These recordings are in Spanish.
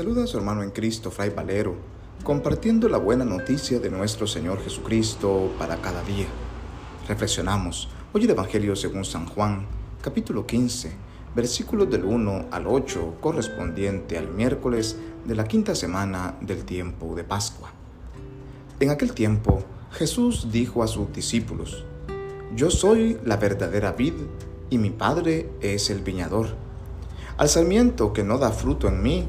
saluda a su hermano en Cristo, Fray Valero, compartiendo la buena noticia de nuestro Señor Jesucristo para cada día. Reflexionamos hoy el Evangelio según San Juan, capítulo 15, versículos del 1 al 8, correspondiente al miércoles de la quinta semana del tiempo de Pascua. En aquel tiempo, Jesús dijo a sus discípulos, Yo soy la verdadera vid y mi Padre es el viñador. Al sarmiento que no da fruto en mí,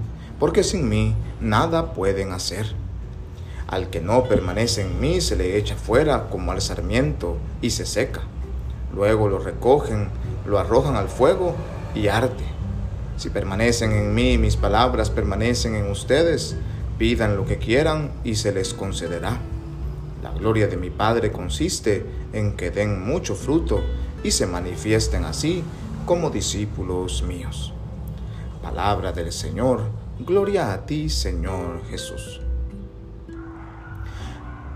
porque sin mí nada pueden hacer. Al que no permanece en mí se le echa fuera como al sarmiento y se seca. Luego lo recogen, lo arrojan al fuego y arde. Si permanecen en mí mis palabras permanecen en ustedes, pidan lo que quieran y se les concederá. La gloria de mi Padre consiste en que den mucho fruto y se manifiesten así como discípulos míos. Palabra del Señor, gloria a ti Señor Jesús.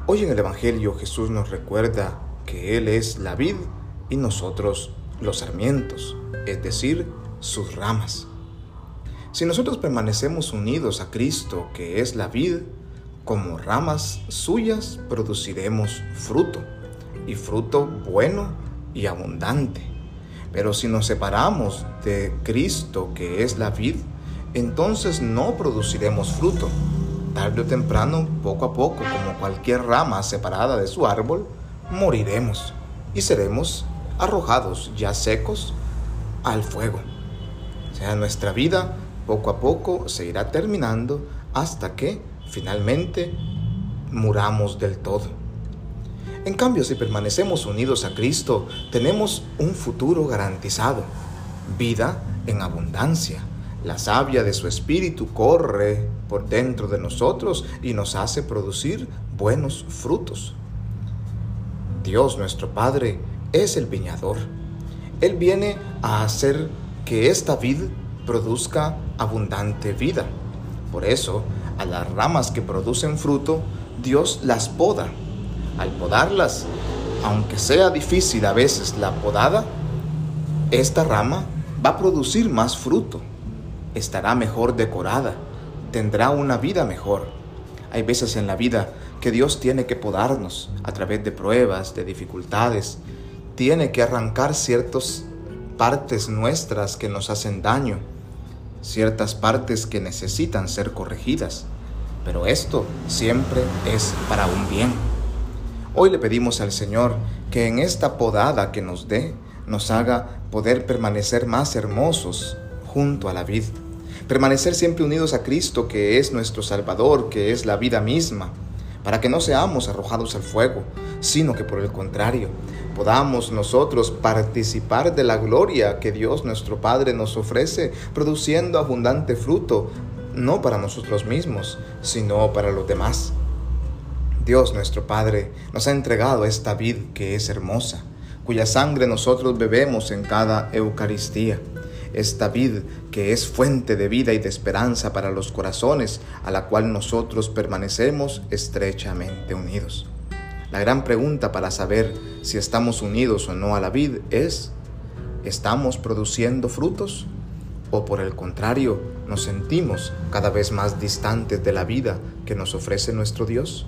Hoy en el Evangelio Jesús nos recuerda que Él es la vid y nosotros los sarmientos, es decir, sus ramas. Si nosotros permanecemos unidos a Cristo, que es la vid, como ramas suyas produciremos fruto, y fruto bueno y abundante. Pero si nos separamos de Cristo, que es la vid, entonces no produciremos fruto. Tarde o temprano, poco a poco, como cualquier rama separada de su árbol, moriremos y seremos arrojados ya secos al fuego. O sea, nuestra vida poco a poco se irá terminando hasta que finalmente muramos del todo. En cambio, si permanecemos unidos a Cristo, tenemos un futuro garantizado, vida en abundancia. La savia de su espíritu corre por dentro de nosotros y nos hace producir buenos frutos. Dios nuestro Padre es el viñador. Él viene a hacer que esta vid produzca abundante vida. Por eso, a las ramas que producen fruto, Dios las poda al podarlas, aunque sea difícil a veces la podada, esta rama va a producir más fruto, estará mejor decorada, tendrá una vida mejor. Hay veces en la vida que Dios tiene que podarnos a través de pruebas, de dificultades, tiene que arrancar ciertas partes nuestras que nos hacen daño, ciertas partes que necesitan ser corregidas, pero esto siempre es para un bien. Hoy le pedimos al Señor que en esta podada que nos dé, nos haga poder permanecer más hermosos junto a la vid. Permanecer siempre unidos a Cristo, que es nuestro Salvador, que es la vida misma, para que no seamos arrojados al fuego, sino que por el contrario, podamos nosotros participar de la gloria que Dios nuestro Padre nos ofrece, produciendo abundante fruto, no para nosotros mismos, sino para los demás. Dios nuestro Padre nos ha entregado esta vid que es hermosa, cuya sangre nosotros bebemos en cada Eucaristía. Esta vid que es fuente de vida y de esperanza para los corazones, a la cual nosotros permanecemos estrechamente unidos. La gran pregunta para saber si estamos unidos o no a la vid es, ¿estamos produciendo frutos? ¿O por el contrario, nos sentimos cada vez más distantes de la vida que nos ofrece nuestro Dios?